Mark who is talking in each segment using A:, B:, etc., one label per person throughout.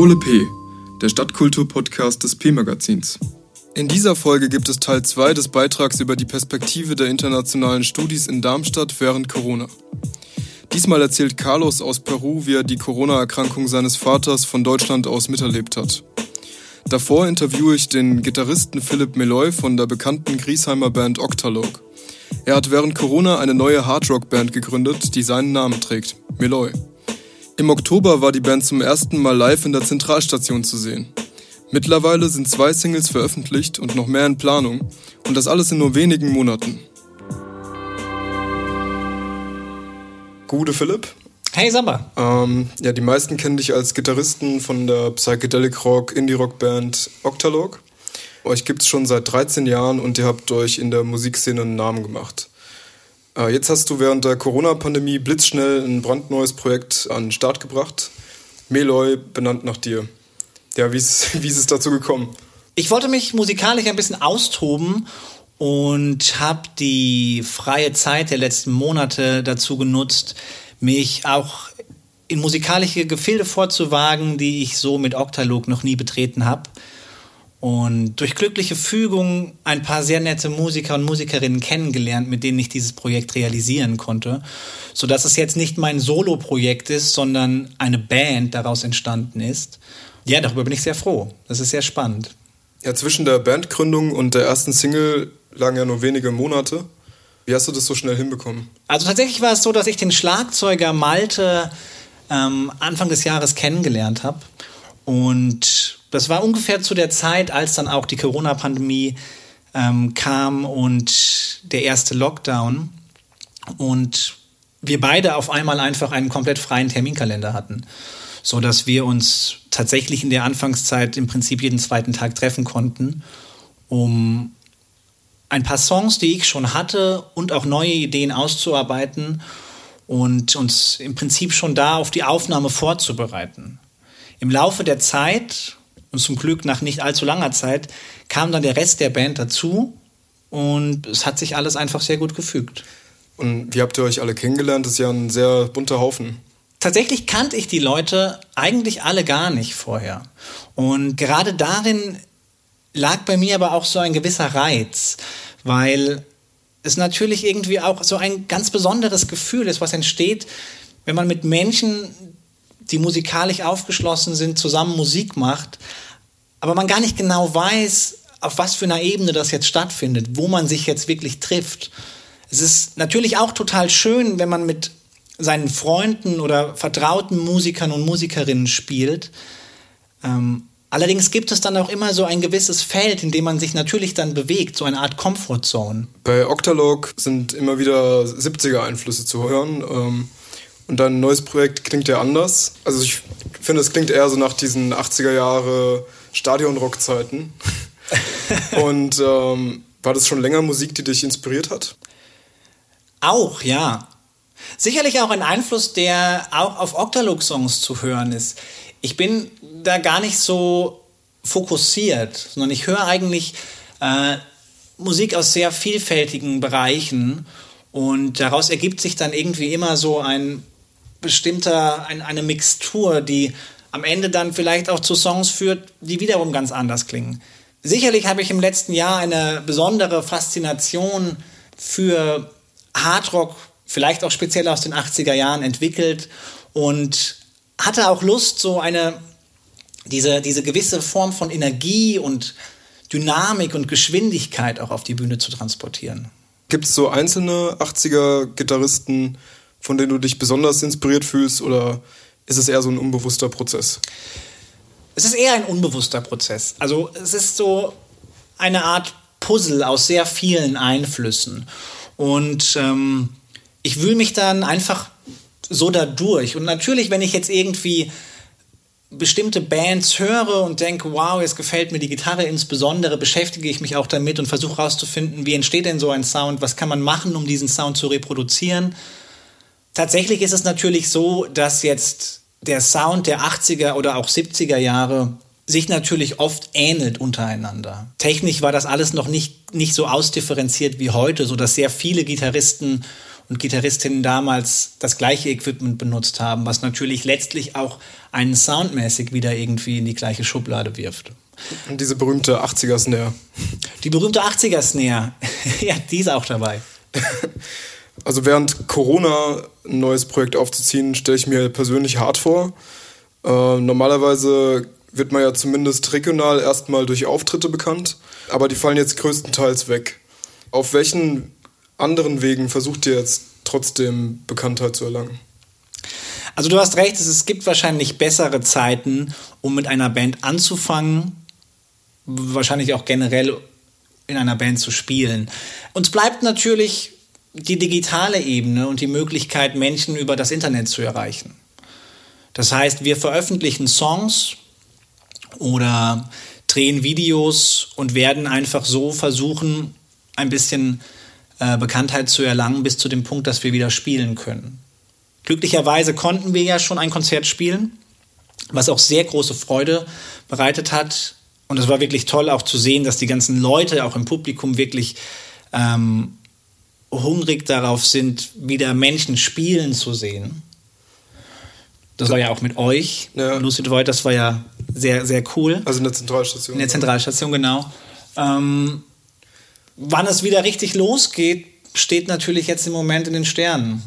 A: Parole P, der Stadtkultur-Podcast des P-Magazins. In dieser Folge gibt es Teil 2 des Beitrags über die Perspektive der internationalen Studis in Darmstadt während Corona. Diesmal erzählt Carlos aus Peru, wie er die Corona-Erkrankung seines Vaters von Deutschland aus miterlebt hat. Davor interviewe ich den Gitarristen Philipp Meloy von der bekannten Griesheimer Band Octalog. Er hat während Corona eine neue Hardrock-Band gegründet, die seinen Namen trägt, Meloy. Im Oktober war die Band zum ersten Mal live in der Zentralstation zu sehen. Mittlerweile sind zwei Singles veröffentlicht und noch mehr in Planung und das alles in nur wenigen Monaten. Gute Philipp.
B: Hey Samba.
A: Ähm, ja, die meisten kennen dich als Gitarristen von der Psychedelic Rock Indie Rock Band Octalog. Euch gibt es schon seit 13 Jahren und ihr habt euch in der Musikszene einen Namen gemacht. Äh, jetzt hast du während der Corona-Pandemie blitzschnell ein brandneues Projekt an den Start gebracht. Meloy, benannt nach dir. Ja, wie ist, wie ist es dazu gekommen?
B: Ich wollte mich musikalisch ein bisschen austoben und habe die freie Zeit der letzten Monate dazu genutzt, mich auch in musikalische Gefilde vorzuwagen, die ich so mit Octalog noch nie betreten habe und durch glückliche Fügung ein paar sehr nette Musiker und Musikerinnen kennengelernt, mit denen ich dieses Projekt realisieren konnte, so dass es jetzt nicht mein Solo-Projekt ist, sondern eine Band daraus entstanden ist. Ja, darüber bin ich sehr froh. Das ist sehr spannend.
A: Ja, zwischen der Bandgründung und der ersten Single lagen ja nur wenige Monate. Wie hast du das so schnell hinbekommen?
B: Also tatsächlich war es so, dass ich den Schlagzeuger Malte ähm, Anfang des Jahres kennengelernt habe und das war ungefähr zu der Zeit, als dann auch die Corona-Pandemie ähm, kam und der erste Lockdown. Und wir beide auf einmal einfach einen komplett freien Terminkalender hatten. So dass wir uns tatsächlich in der Anfangszeit im Prinzip jeden zweiten Tag treffen konnten, um ein paar Songs, die ich schon hatte und auch neue Ideen auszuarbeiten und uns im Prinzip schon da auf die Aufnahme vorzubereiten. Im Laufe der Zeit und zum Glück nach nicht allzu langer Zeit kam dann der Rest der Band dazu und es hat sich alles einfach sehr gut gefügt.
A: Und wie habt ihr euch alle kennengelernt? Das ist ja ein sehr bunter Haufen.
B: Tatsächlich kannte ich die Leute eigentlich alle gar nicht vorher. Und gerade darin lag bei mir aber auch so ein gewisser Reiz, weil es natürlich irgendwie auch so ein ganz besonderes Gefühl ist, was entsteht, wenn man mit Menschen, die musikalisch aufgeschlossen sind, zusammen Musik macht, aber man gar nicht genau weiß, auf was für einer Ebene das jetzt stattfindet, wo man sich jetzt wirklich trifft. Es ist natürlich auch total schön, wenn man mit seinen Freunden oder vertrauten Musikern und Musikerinnen spielt. Ähm, allerdings gibt es dann auch immer so ein gewisses Feld, in dem man sich natürlich dann bewegt, so eine Art Comfortzone.
A: Bei Octalog sind immer wieder 70er-Einflüsse zu hören. Ähm und dein neues Projekt klingt ja anders. Also ich finde, es klingt eher so nach diesen 80er Jahre Stadionrock-Zeiten. Und ähm, war das schon länger Musik, die dich inspiriert hat?
B: Auch, ja. Sicherlich auch ein Einfluss, der auch auf Octalog-Songs zu hören ist. Ich bin da gar nicht so fokussiert, sondern ich höre eigentlich äh, Musik aus sehr vielfältigen Bereichen und daraus ergibt sich dann irgendwie immer so ein bestimmter, ein, eine Mixtur, die am Ende dann vielleicht auch zu Songs führt, die wiederum ganz anders klingen. Sicherlich habe ich im letzten Jahr eine besondere Faszination für Hardrock, vielleicht auch speziell aus den 80er Jahren entwickelt und hatte auch Lust, so eine, diese, diese gewisse Form von Energie und Dynamik und Geschwindigkeit auch auf die Bühne zu transportieren.
A: Gibt es so einzelne 80er-Gitarristen, von denen du dich besonders inspiriert fühlst oder ist es eher so ein unbewusster Prozess?
B: Es ist eher ein unbewusster Prozess. Also es ist so eine Art Puzzle aus sehr vielen Einflüssen. Und ähm, ich wühle mich dann einfach so da durch. Und natürlich, wenn ich jetzt irgendwie bestimmte Bands höre und denke, wow, jetzt gefällt mir die Gitarre insbesondere, beschäftige ich mich auch damit und versuche herauszufinden, wie entsteht denn so ein Sound, was kann man machen, um diesen Sound zu reproduzieren. Tatsächlich ist es natürlich so, dass jetzt der Sound der 80er oder auch 70er Jahre sich natürlich oft ähnelt untereinander. Technisch war das alles noch nicht, nicht so ausdifferenziert wie heute, so dass sehr viele Gitarristen und Gitarristinnen damals das gleiche Equipment benutzt haben, was natürlich letztlich auch einen soundmäßig wieder irgendwie in die gleiche Schublade wirft.
A: Und diese berühmte 80er Snare.
B: Die berühmte 80er Snare, ja, die ist auch dabei.
A: Also während Corona ein neues Projekt aufzuziehen, stelle ich mir persönlich hart vor. Äh, normalerweise wird man ja zumindest regional erstmal durch Auftritte bekannt, aber die fallen jetzt größtenteils weg. Auf welchen anderen Wegen versucht ihr jetzt trotzdem Bekanntheit zu erlangen?
B: Also du hast recht, es gibt wahrscheinlich bessere Zeiten, um mit einer Band anzufangen, wahrscheinlich auch generell in einer Band zu spielen. Uns bleibt natürlich die digitale Ebene und die Möglichkeit, Menschen über das Internet zu erreichen. Das heißt, wir veröffentlichen Songs oder drehen Videos und werden einfach so versuchen, ein bisschen äh, Bekanntheit zu erlangen, bis zu dem Punkt, dass wir wieder spielen können. Glücklicherweise konnten wir ja schon ein Konzert spielen, was auch sehr große Freude bereitet hat. Und es war wirklich toll auch zu sehen, dass die ganzen Leute auch im Publikum wirklich ähm, hungrig darauf sind, wieder Menschen spielen zu sehen. Das war ja auch mit euch, ja. Lucid Void, das war ja sehr, sehr cool.
A: Also in der Zentralstation.
B: In der Zentralstation, genau. Ähm, wann es wieder richtig losgeht, steht natürlich jetzt im Moment in den Sternen.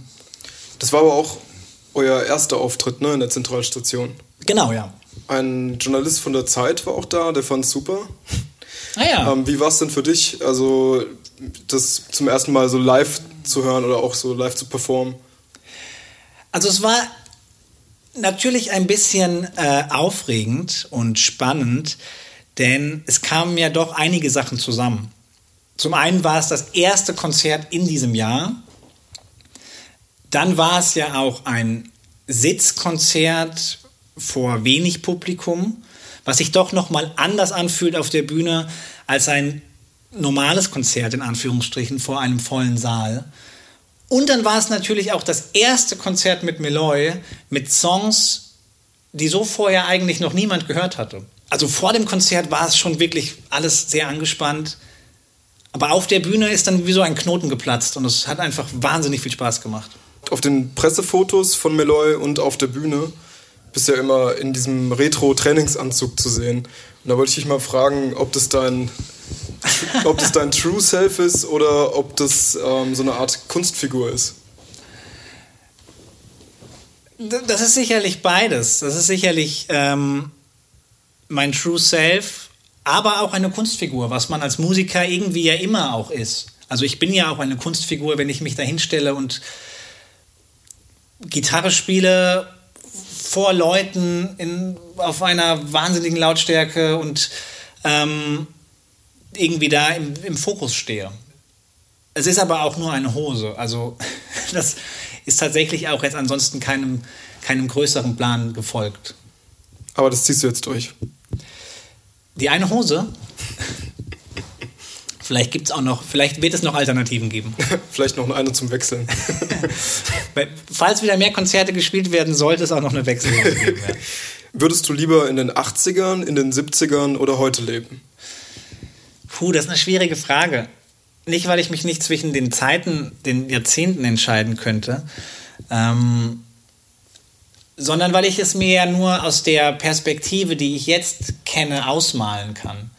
A: Das war aber auch euer erster Auftritt ne, in der Zentralstation.
B: Genau, ja.
A: Ein Journalist von der Zeit war auch da, der fand es super.
B: Ah ja.
A: Ähm, wie war es denn für dich, also das zum ersten Mal so live zu hören oder auch so live zu performen?
B: Also es war natürlich ein bisschen äh, aufregend und spannend, denn es kamen ja doch einige Sachen zusammen. Zum einen war es das erste Konzert in diesem Jahr. Dann war es ja auch ein Sitzkonzert vor wenig Publikum, was sich doch noch mal anders anfühlt auf der Bühne als ein normales Konzert in Anführungsstrichen vor einem vollen Saal. Und dann war es natürlich auch das erste Konzert mit Meloy mit Songs, die so vorher eigentlich noch niemand gehört hatte. Also vor dem Konzert war es schon wirklich alles sehr angespannt. Aber auf der Bühne ist dann wie so ein Knoten geplatzt und es hat einfach wahnsinnig viel Spaß gemacht.
A: Auf den Pressefotos von Meloy und auf der Bühne bist du ja immer in diesem Retro-Trainingsanzug zu sehen. Und da wollte ich dich mal fragen, ob das dein ob das dein True Self ist oder ob das ähm, so eine Art Kunstfigur ist.
B: Das ist sicherlich beides. Das ist sicherlich ähm, mein True Self, aber auch eine Kunstfigur, was man als Musiker irgendwie ja immer auch ist. Also ich bin ja auch eine Kunstfigur, wenn ich mich da hinstelle und Gitarre spiele vor Leuten in, auf einer wahnsinnigen Lautstärke und ähm, irgendwie da im, im Fokus stehe. Es ist aber auch nur eine Hose. Also das ist tatsächlich auch jetzt ansonsten keinem, keinem größeren Plan gefolgt.
A: Aber das ziehst du jetzt durch.
B: Die eine Hose. Vielleicht gibt es auch noch, vielleicht wird es noch Alternativen geben.
A: vielleicht noch eine zum Wechseln.
B: Falls wieder mehr Konzerte gespielt werden, sollte es auch noch eine Wechselhose geben. Ja.
A: Würdest du lieber in den 80ern, in den 70ern oder heute leben?
B: Puh, das ist eine schwierige Frage. Nicht, weil ich mich nicht zwischen den Zeiten, den Jahrzehnten entscheiden könnte, ähm, sondern weil ich es mir ja nur aus der Perspektive, die ich jetzt kenne, ausmalen kann.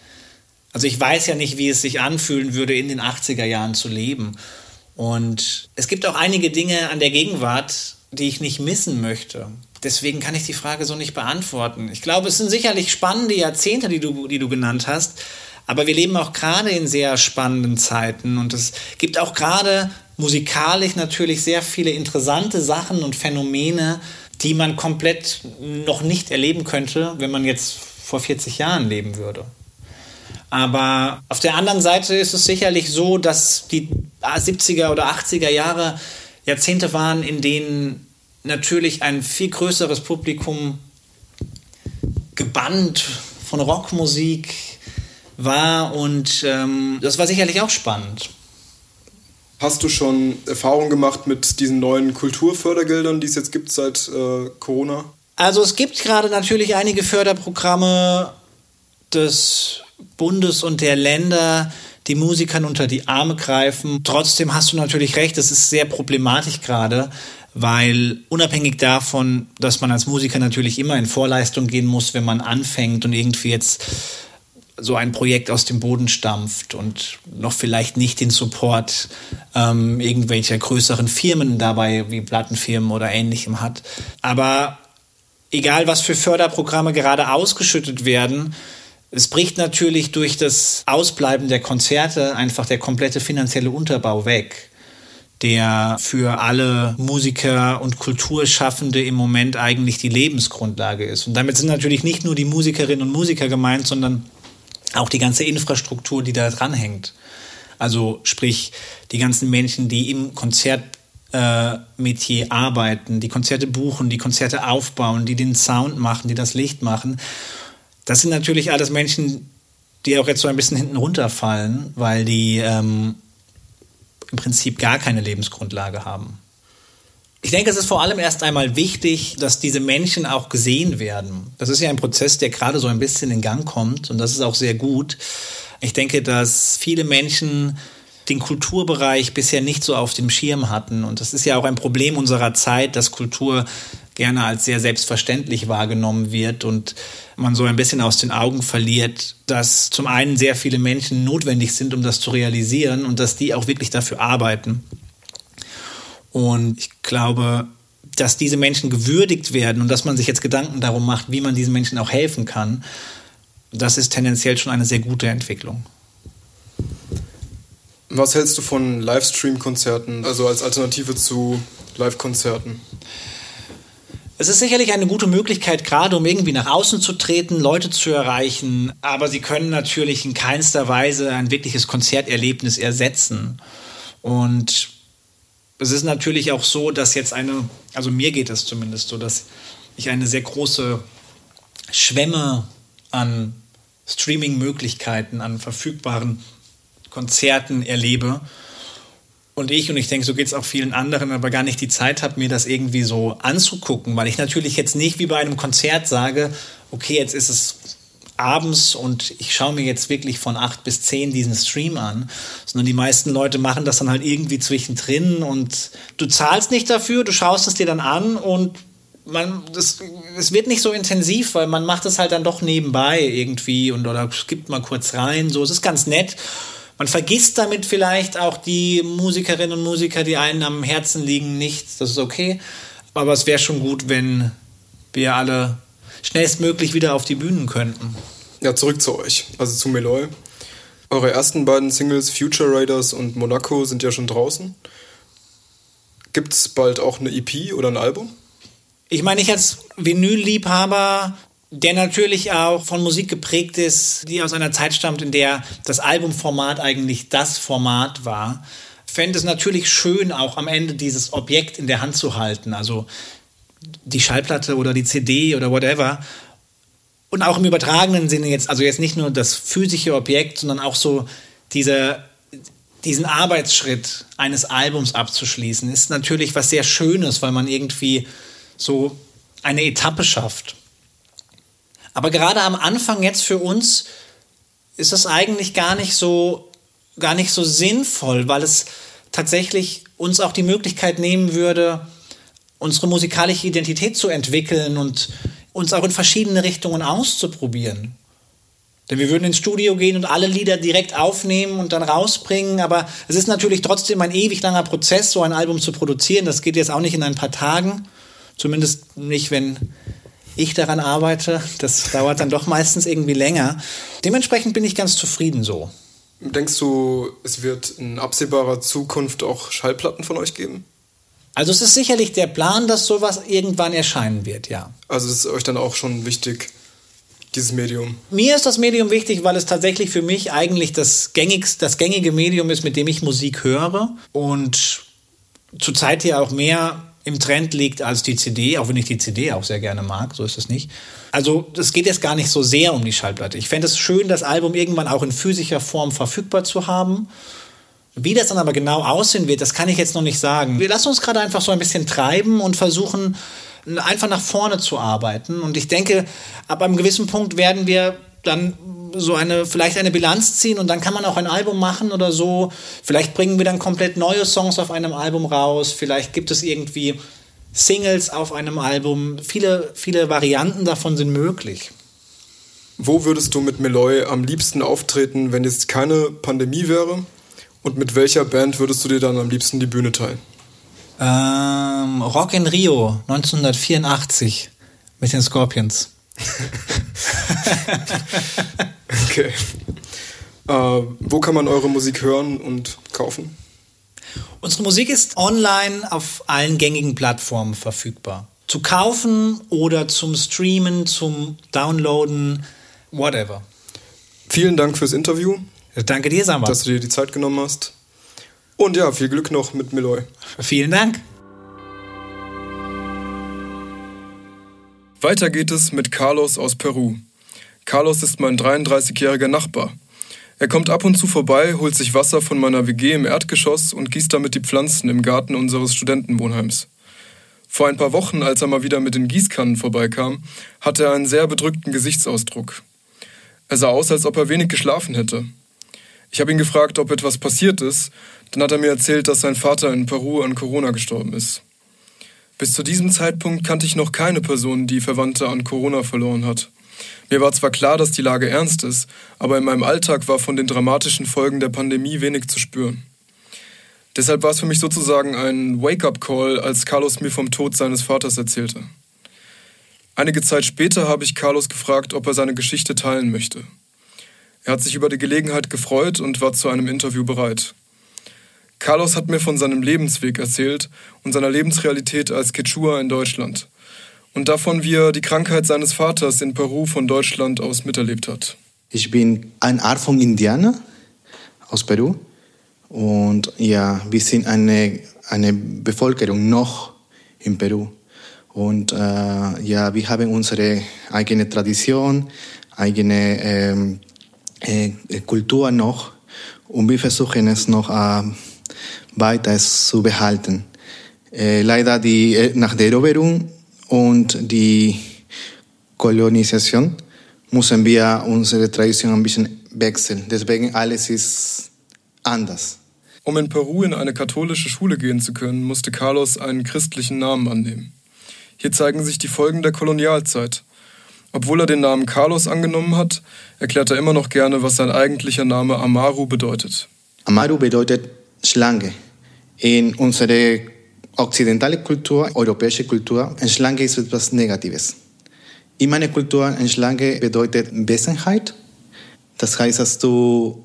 B: Also ich weiß ja nicht, wie es sich anfühlen würde, in den 80er Jahren zu leben. Und es gibt auch einige Dinge an der Gegenwart, die ich nicht missen möchte. Deswegen kann ich die Frage so nicht beantworten. Ich glaube, es sind sicherlich spannende Jahrzehnte, die du, die du genannt hast. Aber wir leben auch gerade in sehr spannenden Zeiten und es gibt auch gerade musikalisch natürlich sehr viele interessante Sachen und Phänomene, die man komplett noch nicht erleben könnte, wenn man jetzt vor 40 Jahren leben würde. Aber auf der anderen Seite ist es sicherlich so, dass die 70er oder 80er Jahre Jahrzehnte waren, in denen natürlich ein viel größeres Publikum gebannt von Rockmusik, war und ähm, das war sicherlich auch spannend.
A: Hast du schon Erfahrungen gemacht mit diesen neuen Kulturfördergeldern, die es jetzt gibt seit äh, Corona?
B: Also es gibt gerade natürlich einige Förderprogramme des Bundes und der Länder, die Musikern unter die Arme greifen. Trotzdem hast du natürlich recht, es ist sehr problematisch gerade, weil unabhängig davon, dass man als Musiker natürlich immer in Vorleistung gehen muss, wenn man anfängt und irgendwie jetzt so ein Projekt aus dem Boden stampft und noch vielleicht nicht den Support ähm, irgendwelcher größeren Firmen dabei, wie Plattenfirmen oder ähnlichem hat. Aber egal, was für Förderprogramme gerade ausgeschüttet werden, es bricht natürlich durch das Ausbleiben der Konzerte einfach der komplette finanzielle Unterbau weg, der für alle Musiker und Kulturschaffende im Moment eigentlich die Lebensgrundlage ist. Und damit sind natürlich nicht nur die Musikerinnen und Musiker gemeint, sondern auch die ganze Infrastruktur, die da dranhängt. Also sprich die ganzen Menschen, die im Konzertmetier äh, arbeiten, die Konzerte buchen, die Konzerte aufbauen, die den Sound machen, die das Licht machen. Das sind natürlich alles Menschen, die auch jetzt so ein bisschen hinten runterfallen, weil die ähm, im Prinzip gar keine Lebensgrundlage haben. Ich denke, es ist vor allem erst einmal wichtig, dass diese Menschen auch gesehen werden. Das ist ja ein Prozess, der gerade so ein bisschen in Gang kommt und das ist auch sehr gut. Ich denke, dass viele Menschen den Kulturbereich bisher nicht so auf dem Schirm hatten. Und das ist ja auch ein Problem unserer Zeit, dass Kultur gerne als sehr selbstverständlich wahrgenommen wird und man so ein bisschen aus den Augen verliert, dass zum einen sehr viele Menschen notwendig sind, um das zu realisieren und dass die auch wirklich dafür arbeiten. Und ich glaube, dass diese Menschen gewürdigt werden und dass man sich jetzt Gedanken darum macht, wie man diesen Menschen auch helfen kann, das ist tendenziell schon eine sehr gute Entwicklung.
A: Was hältst du von Livestream-Konzerten, also als Alternative zu Live-Konzerten?
B: Es ist sicherlich eine gute Möglichkeit, gerade um irgendwie nach außen zu treten, Leute zu erreichen, aber sie können natürlich in keinster Weise ein wirkliches Konzerterlebnis ersetzen. Und es ist natürlich auch so, dass jetzt eine, also mir geht es zumindest so, dass ich eine sehr große Schwemme an Streaming-Möglichkeiten, an verfügbaren Konzerten erlebe. Und ich, und ich denke, so geht es auch vielen anderen, aber gar nicht die Zeit habe, mir das irgendwie so anzugucken, weil ich natürlich jetzt nicht wie bei einem Konzert sage, okay, jetzt ist es abends und ich schaue mir jetzt wirklich von acht bis zehn diesen Stream an, sondern die meisten Leute machen das dann halt irgendwie zwischendrin und du zahlst nicht dafür, du schaust es dir dann an und man, das, es wird nicht so intensiv, weil man macht es halt dann doch nebenbei irgendwie und oder skippt mal kurz rein, so, es ist ganz nett. Man vergisst damit vielleicht auch die Musikerinnen und Musiker, die einen am Herzen liegen, nicht. Das ist okay. Aber es wäre schon gut, wenn wir alle schnellstmöglich wieder auf die Bühnen könnten.
A: Ja, zurück zu euch, also zu Meloy. Eure ersten beiden Singles Future Raiders und Monaco sind ja schon draußen. Gibt es bald auch eine EP oder ein Album?
B: Ich meine, ich als Vinylliebhaber, der natürlich auch von Musik geprägt ist, die aus einer Zeit stammt, in der das Albumformat eigentlich das Format war, fände es natürlich schön, auch am Ende dieses Objekt in der Hand zu halten. Also die Schallplatte oder die CD oder whatever. Und auch im übertragenen Sinne jetzt, also jetzt nicht nur das physische Objekt, sondern auch so diese, diesen Arbeitsschritt eines Albums abzuschließen, ist natürlich was sehr Schönes, weil man irgendwie so eine Etappe schafft. Aber gerade am Anfang jetzt für uns ist das eigentlich gar nicht so, gar nicht so sinnvoll, weil es tatsächlich uns auch die Möglichkeit nehmen würde, unsere musikalische Identität zu entwickeln und uns auch in verschiedene Richtungen auszuprobieren. Denn wir würden ins Studio gehen und alle Lieder direkt aufnehmen und dann rausbringen, aber es ist natürlich trotzdem ein ewig langer Prozess, so ein Album zu produzieren. Das geht jetzt auch nicht in ein paar Tagen, zumindest nicht, wenn ich daran arbeite. Das dauert dann doch meistens irgendwie länger. Dementsprechend bin ich ganz zufrieden so.
A: Denkst du, es wird in absehbarer Zukunft auch Schallplatten von euch geben?
B: Also es ist sicherlich der Plan, dass sowas irgendwann erscheinen wird, ja.
A: Also es ist euch dann auch schon wichtig, dieses Medium?
B: Mir ist das Medium wichtig, weil es tatsächlich für mich eigentlich das, gängigst, das gängige Medium ist, mit dem ich Musik höre und zurzeit hier auch mehr im Trend liegt als die CD, auch wenn ich die CD auch sehr gerne mag, so ist es nicht. Also es geht jetzt gar nicht so sehr um die Schallplatte. Ich fände es schön, das Album irgendwann auch in physischer Form verfügbar zu haben wie das dann aber genau aussehen wird, das kann ich jetzt noch nicht sagen. Wir lassen uns gerade einfach so ein bisschen treiben und versuchen einfach nach vorne zu arbeiten. Und ich denke, ab einem gewissen Punkt werden wir dann so eine, vielleicht eine Bilanz ziehen und dann kann man auch ein Album machen oder so. Vielleicht bringen wir dann komplett neue Songs auf einem Album raus. Vielleicht gibt es irgendwie Singles auf einem Album. Viele, viele Varianten davon sind möglich.
A: Wo würdest du mit Meloy am liebsten auftreten, wenn jetzt keine Pandemie wäre? Und mit welcher Band würdest du dir dann am liebsten die Bühne teilen?
B: Ähm, Rock in Rio 1984 mit den Scorpions.
A: okay. Äh, wo kann man eure Musik hören und kaufen?
B: Unsere Musik ist online auf allen gängigen Plattformen verfügbar. Zu kaufen oder zum Streamen, zum Downloaden, whatever.
A: Vielen Dank fürs Interview.
B: Danke dir, Samba.
A: Dass du dir die Zeit genommen hast. Und ja, viel Glück noch mit Meloy.
B: Vielen Dank.
A: Weiter geht es mit Carlos aus Peru. Carlos ist mein 33-jähriger Nachbar. Er kommt ab und zu vorbei, holt sich Wasser von meiner WG im Erdgeschoss und gießt damit die Pflanzen im Garten unseres Studentenwohnheims. Vor ein paar Wochen, als er mal wieder mit den Gießkannen vorbeikam, hatte er einen sehr bedrückten Gesichtsausdruck. Er sah aus, als ob er wenig geschlafen hätte. Ich habe ihn gefragt, ob etwas passiert ist, dann hat er mir erzählt, dass sein Vater in Peru an Corona gestorben ist. Bis zu diesem Zeitpunkt kannte ich noch keine Person, die Verwandte an Corona verloren hat. Mir war zwar klar, dass die Lage ernst ist, aber in meinem Alltag war von den dramatischen Folgen der Pandemie wenig zu spüren. Deshalb war es für mich sozusagen ein Wake-up-Call, als Carlos mir vom Tod seines Vaters erzählte. Einige Zeit später habe ich Carlos gefragt, ob er seine Geschichte teilen möchte. Er hat sich über die Gelegenheit gefreut und war zu einem Interview bereit. Carlos hat mir von seinem Lebensweg erzählt und seiner Lebensrealität als Quechua in Deutschland und davon, wie er die Krankheit seines Vaters in Peru von Deutschland aus miterlebt hat.
C: Ich bin ein Art von Indianer aus Peru und ja, wir sind eine, eine Bevölkerung noch in Peru. Und äh, ja, wir haben unsere eigene Tradition, eigene ähm, äh, Kultur noch und wir versuchen es noch äh, weiter zu behalten. Äh, leider die, äh, nach der Eroberung und die Kolonisation müssen wir unsere Tradition ein bisschen wechseln. Deswegen alles ist anders.
A: Um in Peru in eine katholische Schule gehen zu können, musste Carlos einen christlichen Namen annehmen. Hier zeigen sich die Folgen der Kolonialzeit. Obwohl er den Namen Carlos angenommen hat, erklärt er immer noch gerne, was sein eigentlicher Name Amaru bedeutet.
C: Amaru bedeutet Schlange. In unserer occidentalen Kultur, europäische Kultur, eine Schlange ist etwas Negatives. In meiner Kultur, eine Schlange bedeutet Wesenheit. Das heißt, dass du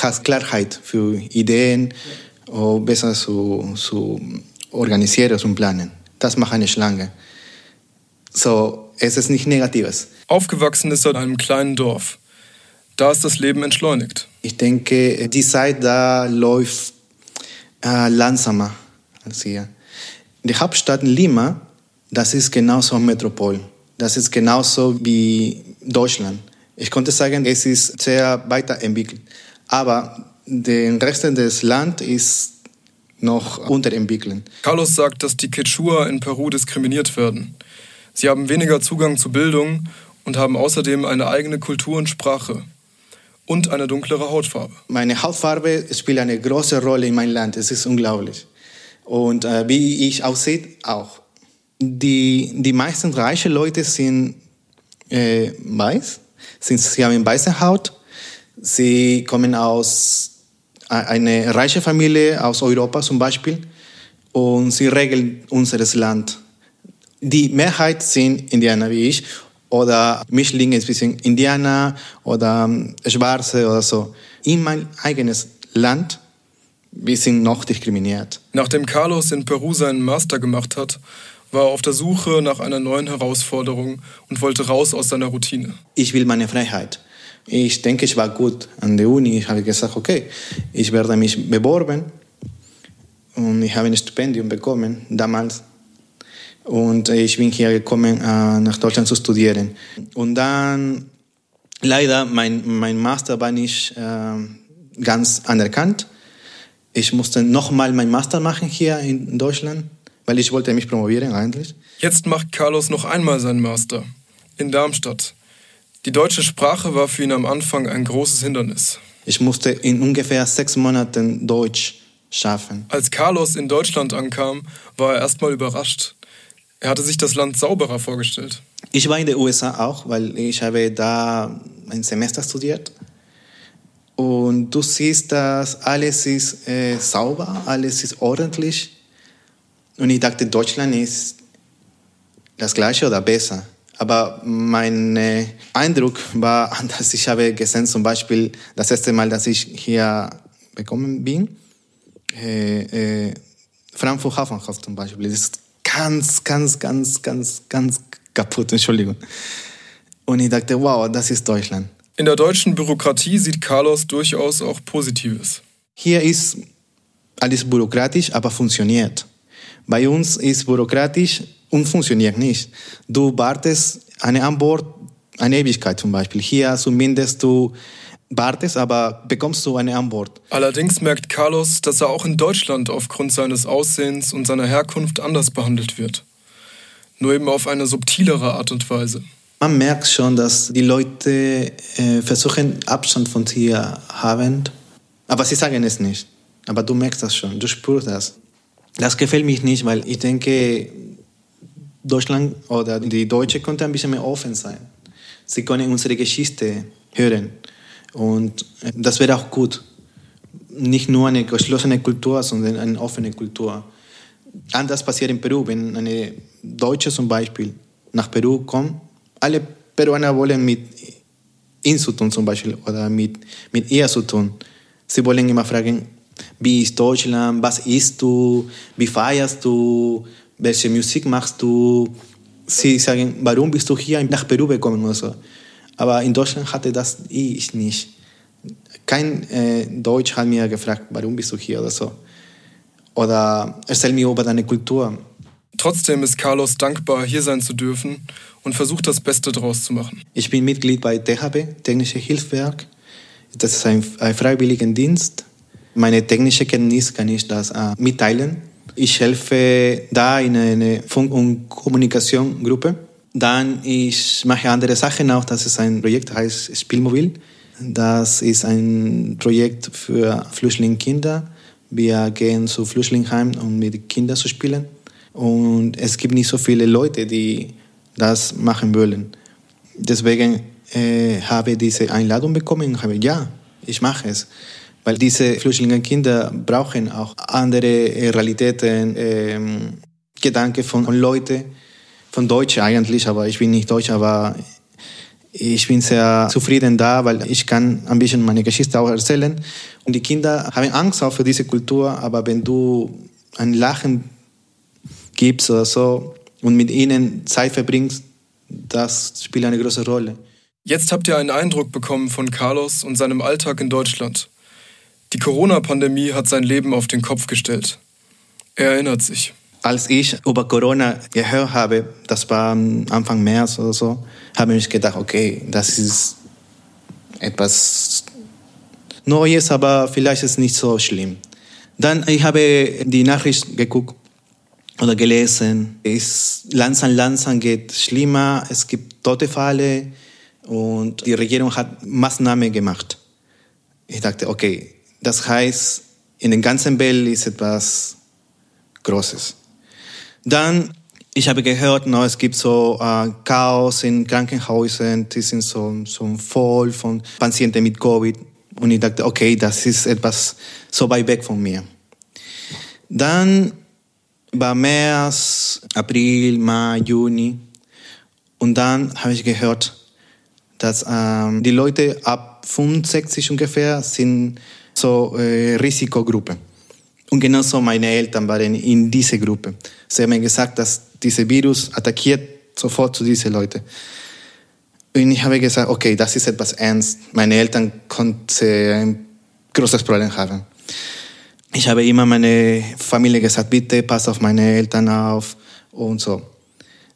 C: hast Klarheit für Ideen oder besser zu, zu organisieren und planen. Das macht eine Schlange. So, es ist nicht Negatives.
A: Aufgewachsen ist er in einem kleinen Dorf. Da ist das Leben entschleunigt.
C: Ich denke, die Zeit da läuft äh, langsamer als hier. Die Hauptstadt Lima, das ist genauso ein Metropol. Das ist genauso wie Deutschland. Ich konnte sagen, es ist sehr weiterentwickelt. Aber der Rest des Landes ist noch unterentwickelt.
A: Carlos sagt, dass die Quechua in Peru diskriminiert werden. Sie haben weniger Zugang zu Bildung und haben außerdem eine eigene Kultur und Sprache und eine dunklere Hautfarbe.
C: Meine Hautfarbe spielt eine große Rolle in meinem Land. Es ist unglaublich. Und äh, wie ich aussehe, auch. Die, die meisten reichen Leute sind äh, weiß, sind, sie haben weiße Haut, sie kommen aus einer reichen Familie aus Europa zum Beispiel und sie regeln unser Land. Die Mehrheit sind Indianer wie ich oder Mischlinge, ein bisschen Indianer oder ähm, Schwarze oder so. In mein eigenes Land wir sind noch diskriminiert.
A: Nachdem Carlos in Peru seinen Master gemacht hat, war er auf der Suche nach einer neuen Herausforderung und wollte raus aus seiner Routine.
C: Ich will meine Freiheit. Ich denke, ich war gut an der Uni. Ich habe gesagt, okay, ich werde mich beworben und ich habe ein Stipendium bekommen damals. Und ich bin hier gekommen, äh, nach Deutschland zu studieren. Und dann, leider, mein, mein Master war nicht äh, ganz anerkannt. Ich musste nochmal meinen Master machen hier in Deutschland, weil ich wollte mich promovieren eigentlich.
A: Jetzt macht Carlos noch einmal seinen Master in Darmstadt. Die deutsche Sprache war für ihn am Anfang ein großes Hindernis.
C: Ich musste in ungefähr sechs Monaten Deutsch schaffen.
A: Als Carlos in Deutschland ankam, war er erstmal überrascht. Er hatte sich das Land sauberer vorgestellt.
C: Ich war in den USA auch, weil ich habe da ein Semester studiert. Und du siehst, dass alles ist äh, sauber, alles ist ordentlich. Und ich dachte, Deutschland ist das gleiche oder besser. Aber mein äh, Eindruck war anders. Ich habe gesehen, zum Beispiel das erste Mal, dass ich hier gekommen bin, äh, äh, Frankfurt Hafenhaus zum Beispiel, das ist ganz, ganz, ganz, ganz, ganz kaputt, Entschuldigung. Und ich dachte, wow, das ist Deutschland.
A: In der deutschen Bürokratie sieht Carlos durchaus auch Positives.
C: Hier ist alles bürokratisch, aber funktioniert. Bei uns ist bürokratisch und funktioniert nicht. Du wartest eine Antwort, eine Ewigkeit zum Beispiel. Hier zumindest du wartest, aber bekommst du eine Antwort.
A: Allerdings merkt Carlos, dass er auch in Deutschland aufgrund seines Aussehens und seiner Herkunft anders behandelt wird. Nur eben auf eine subtilere Art und Weise.
C: Man merkt schon, dass die Leute äh, versuchen, Abstand von dir haben, aber sie sagen es nicht. Aber du merkst das schon, du spürst das. Das gefällt mich nicht, weil ich denke, Deutschland oder die Deutsche könnte ein bisschen mehr offen sein. Sie können unsere Geschichte hören. Und äh, das wäre auch gut. Nicht nur eine geschlossene Kultur, sondern eine offene Kultur. Anders passiert in Peru, wenn eine Deutsche zum Beispiel nach Peru kommt, alle Peruaner wollen mit ihn zu tun zum Beispiel oder mit, mit ihr zu tun. Sie wollen immer fragen, wie ist Deutschland, was isst du, wie feierst du, welche Musik machst du. Sie sagen, warum bist du hier nach Peru gekommen oder so. Aber in Deutschland hatte das ich nicht. Kein äh, Deutsch hat mir gefragt, warum bist du hier oder so. Oder erzähl mir über deine Kultur.
A: Trotzdem ist Carlos dankbar, hier sein zu dürfen und versucht das Beste draus zu machen.
C: Ich bin Mitglied bei THB, Technische Hilfswerk. Das ist ein, ein Freiwilligendienst. Meine technische Kenntnis kann ich das äh, mitteilen. Ich helfe da in einer Funk- und Kommunikationsgruppe. Dann ich mache andere Sachen auch. Das ist ein Projekt, heißt Spielmobil. Das ist ein Projekt für Flüchtlingskinder. Wir gehen zu Flüchtlingheim, um mit Kindern zu spielen. Und es gibt nicht so viele Leute, die das machen wollen. Deswegen äh, habe ich diese Einladung bekommen und habe ja, ich mache es. Weil diese Flüchtlingskinder brauchen auch andere äh, Realitäten, ähm, Gedanken von, von Leuten, von Deutschen eigentlich, aber ich bin nicht Deutsch, aber ich bin sehr zufrieden da, weil ich kann ein bisschen meine Geschichte auch erzählen. Und die Kinder haben Angst auch für diese Kultur, aber wenn du ein Lachen gibst oder so und mit ihnen Zeit verbringst, das spielt eine große Rolle.
A: Jetzt habt ihr einen Eindruck bekommen von Carlos und seinem Alltag in Deutschland. Die Corona-Pandemie hat sein Leben auf den Kopf gestellt. Er erinnert sich.
C: Als ich über Corona gehört habe, das war Anfang März oder so, habe ich gedacht, okay, das ist etwas Neues, aber vielleicht ist es nicht so schlimm. Dann ich habe die Nachricht geguckt oder gelesen. Es langsam, langsam geht schlimmer. Es gibt tote Fälle und die Regierung hat Maßnahmen gemacht. Ich dachte, okay, das heißt, in der ganzen Welt ist etwas Großes. Dann, ich habe gehört, no, es gibt so äh, Chaos in Krankenhäusern, die sind so, so voll von Patienten mit Covid. Und ich dachte, okay, das ist etwas so weit weg von mir. Dann war März, April, Mai, Juni. Und dann habe ich gehört, dass ähm, die Leute ab 65 ungefähr sind so äh, Risikogruppe. Und genauso meine Eltern waren in dieser Gruppe. Sie haben mir gesagt, dass dieser Virus attackiert sofort zu diesen Leuten. Und ich habe gesagt, okay, das ist etwas ernst. Meine Eltern konnten ein großes Problem haben. Ich habe immer meine Familie gesagt, bitte pass auf meine Eltern auf und so.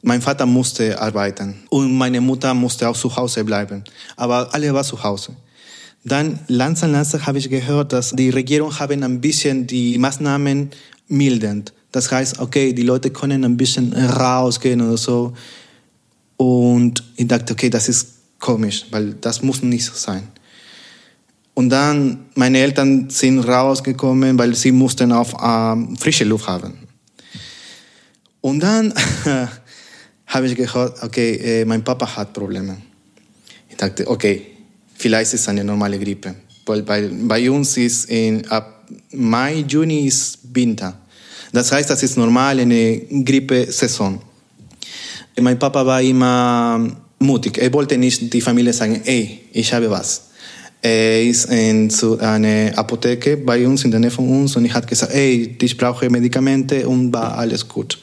C: Mein Vater musste arbeiten und meine Mutter musste auch zu Hause bleiben. Aber alle waren zu Hause. Dann langsam, langsam habe ich gehört, dass die Regierung haben ein bisschen die Maßnahmen mildend. Das heißt, okay, die Leute können ein bisschen rausgehen oder so. Und ich dachte, okay, das ist komisch, weil das muss nicht so sein. Und dann, meine Eltern sind rausgekommen, weil sie mussten auf äh, frische Luft haben. Und dann habe ich gehört, okay, äh, mein Papa hat Probleme. Ich dachte, okay, vielleicht ist es eine normale Grippe. Weil bei, bei uns ist in, ab Mai, Juni ist Winter. Das heißt, das ist normal eine Grippesaison. Mein Papa war immer mutig. Er wollte nicht die Familie sagen, ey, ich habe was. Er ist in zu einer Apotheke bei uns, in der Nähe von uns, und ich hat gesagt, ey, ich brauche Medikamente und war alles gut.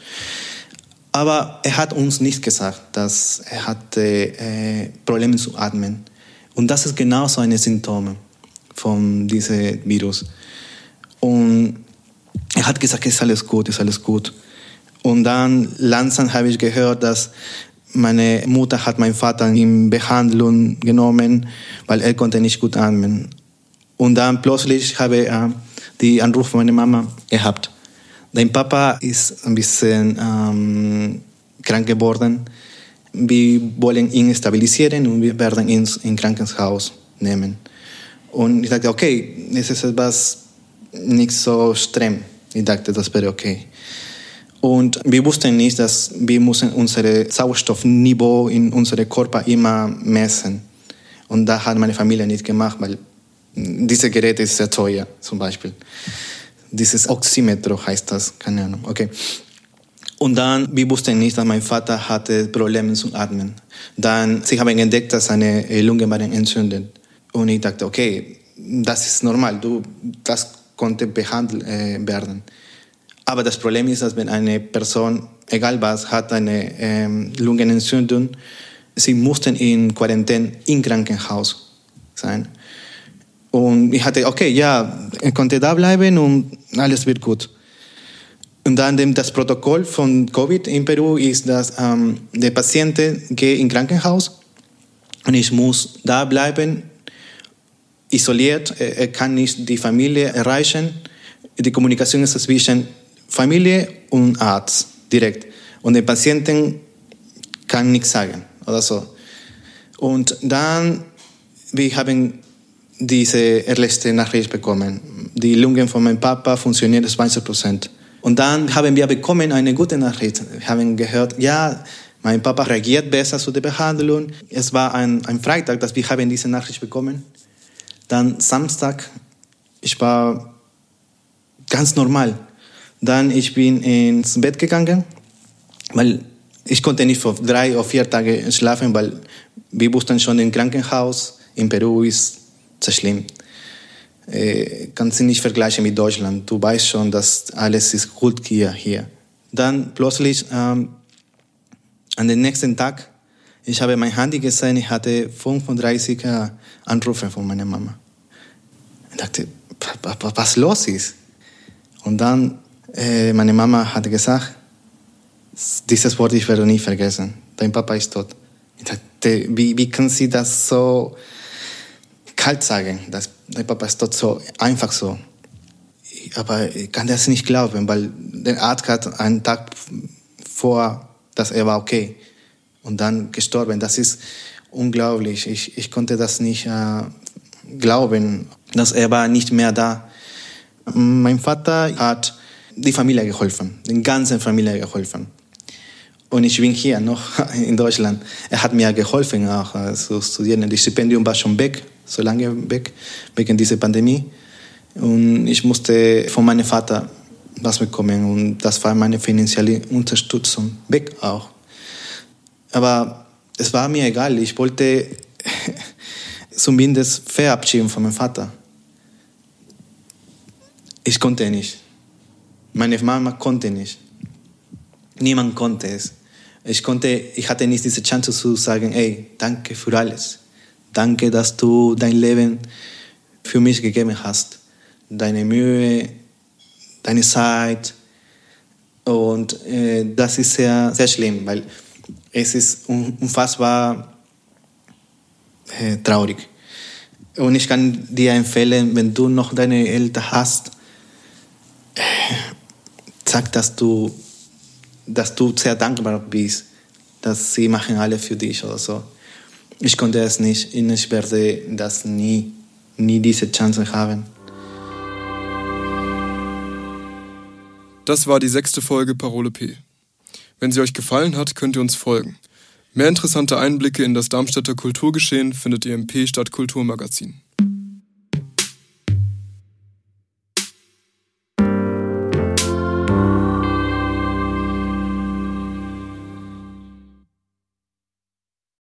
C: Aber er hat uns nicht gesagt, dass er hatte äh, Probleme zu atmen. Und das ist genau so eine Symptome von diesem Virus. Und er hat gesagt, es ist alles gut, ist alles gut. Und dann langsam habe ich gehört, dass meine Mutter hat meinen Vater in Behandlung genommen, weil er konnte nicht gut atmen. Und dann plötzlich habe ich äh, die Anruf meiner Mama gehabt. Dein Papa ist ein bisschen ähm, krank geworden. Wir wollen ihn stabilisieren und wir werden ihn ins Krankenhaus nehmen. Und ich dachte, okay, es ist etwas nicht so streng. Ich dachte, das wäre okay. Und wir wussten nicht, dass wir müssen unser Sauerstoffniveau in unserem Körper immer messen. Und das hat meine Familie nicht gemacht, weil diese Geräte ist sehr teuer, zum Beispiel. Dieses Oximetro heißt das, keine Ahnung. Okay. Und dann, wir wussten nicht, dass mein Vater hatte Probleme zu atmen. Dann, sie haben entdeckt, dass seine Lungen waren entzündet. Und ich dachte, okay, das ist normal, du, das konnte behandelt äh, werden. Aber das Problem ist, dass wenn eine Person, egal was, hat eine ähm, Lungenentzündung, sie mussten in Quarantäne im Krankenhaus sein. Und ich hatte, okay, ja, er konnte da bleiben und alles wird gut. Und dann das Protokoll von Covid in Peru ist, dass ähm, der Patient geht ins Krankenhaus und ich muss da bleiben, isoliert, er kann nicht die Familie erreichen. Die Kommunikation ist zwischen Familie und Arzt direkt. Und der Patienten kann nichts sagen oder so. Und dann, wir haben diese erste Nachricht bekommen. Die Lungen von meinem Papa funktionieren 20 Prozent. Und dann haben wir bekommen eine gute Nachricht. Wir haben gehört, ja, mein Papa reagiert besser zu der Behandlung. Es war ein, ein Freitag, dass wir haben diese Nachricht bekommen. Dann Samstag, ich war ganz normal. Dann ich bin ins Bett gegangen, weil ich konnte nicht für drei oder vier Tage schlafen, weil wir wussten schon im Krankenhaus in Peru ist sehr schlimm. Äh, kannst du nicht vergleichen mit Deutschland. Du weißt schon, dass alles ist gut hier. hier. Dann plötzlich ähm, an den nächsten Tag, ich habe mein Handy gesehen, ich hatte 35 äh, Anrufe von meiner Mama. Ich dachte, was los ist? Und dann äh, meine Mama hat gesagt, dieses Wort ich werde nie vergessen. Dein Papa ist tot. Ich dachte, wie, wie kann sie das so kalt sagen? Dass dein Papa ist tot so einfach so. Aber ich kann das nicht glauben, weil der Arzt hat einen Tag vor, dass er war okay und dann gestorben. Das ist unglaublich. Ich, ich konnte das nicht äh, glauben, dass er war nicht mehr da. Mein Vater hat die Familie geholfen, den ganzen Familie geholfen. Und ich bin hier noch in Deutschland. Er hat mir geholfen, auch äh, zu studieren. Das Stipendium war schon weg, so lange weg, wegen dieser Pandemie. Und ich musste von meinem Vater was bekommen. Und das war meine finanzielle Unterstützung. Weg auch. Aber es war mir egal. Ich wollte zumindest verabschieden von meinem Vater. Ich konnte nicht. Meine Mama konnte nicht. Niemand konnte es. Ich, konnte, ich hatte nicht diese Chance zu sagen, ey, danke für alles. Danke, dass du dein Leben für mich gegeben hast. Deine Mühe, deine Zeit. Und äh, das ist sehr, sehr schlimm, weil es ist unfassbar äh, traurig. Und ich kann dir empfehlen, wenn du noch deine Eltern hast, äh, sag, dass du, dass du sehr dankbar bist, dass sie machen alle für dich oder so. ich konnte es nicht und ich werde das nie, nie diese Chance haben.
A: Das war die sechste Folge Parole P. Wenn sie euch gefallen hat, könnt ihr uns folgen. Mehr interessante Einblicke in das Darmstädter Kulturgeschehen findet ihr im P Stadtkulturmagazin.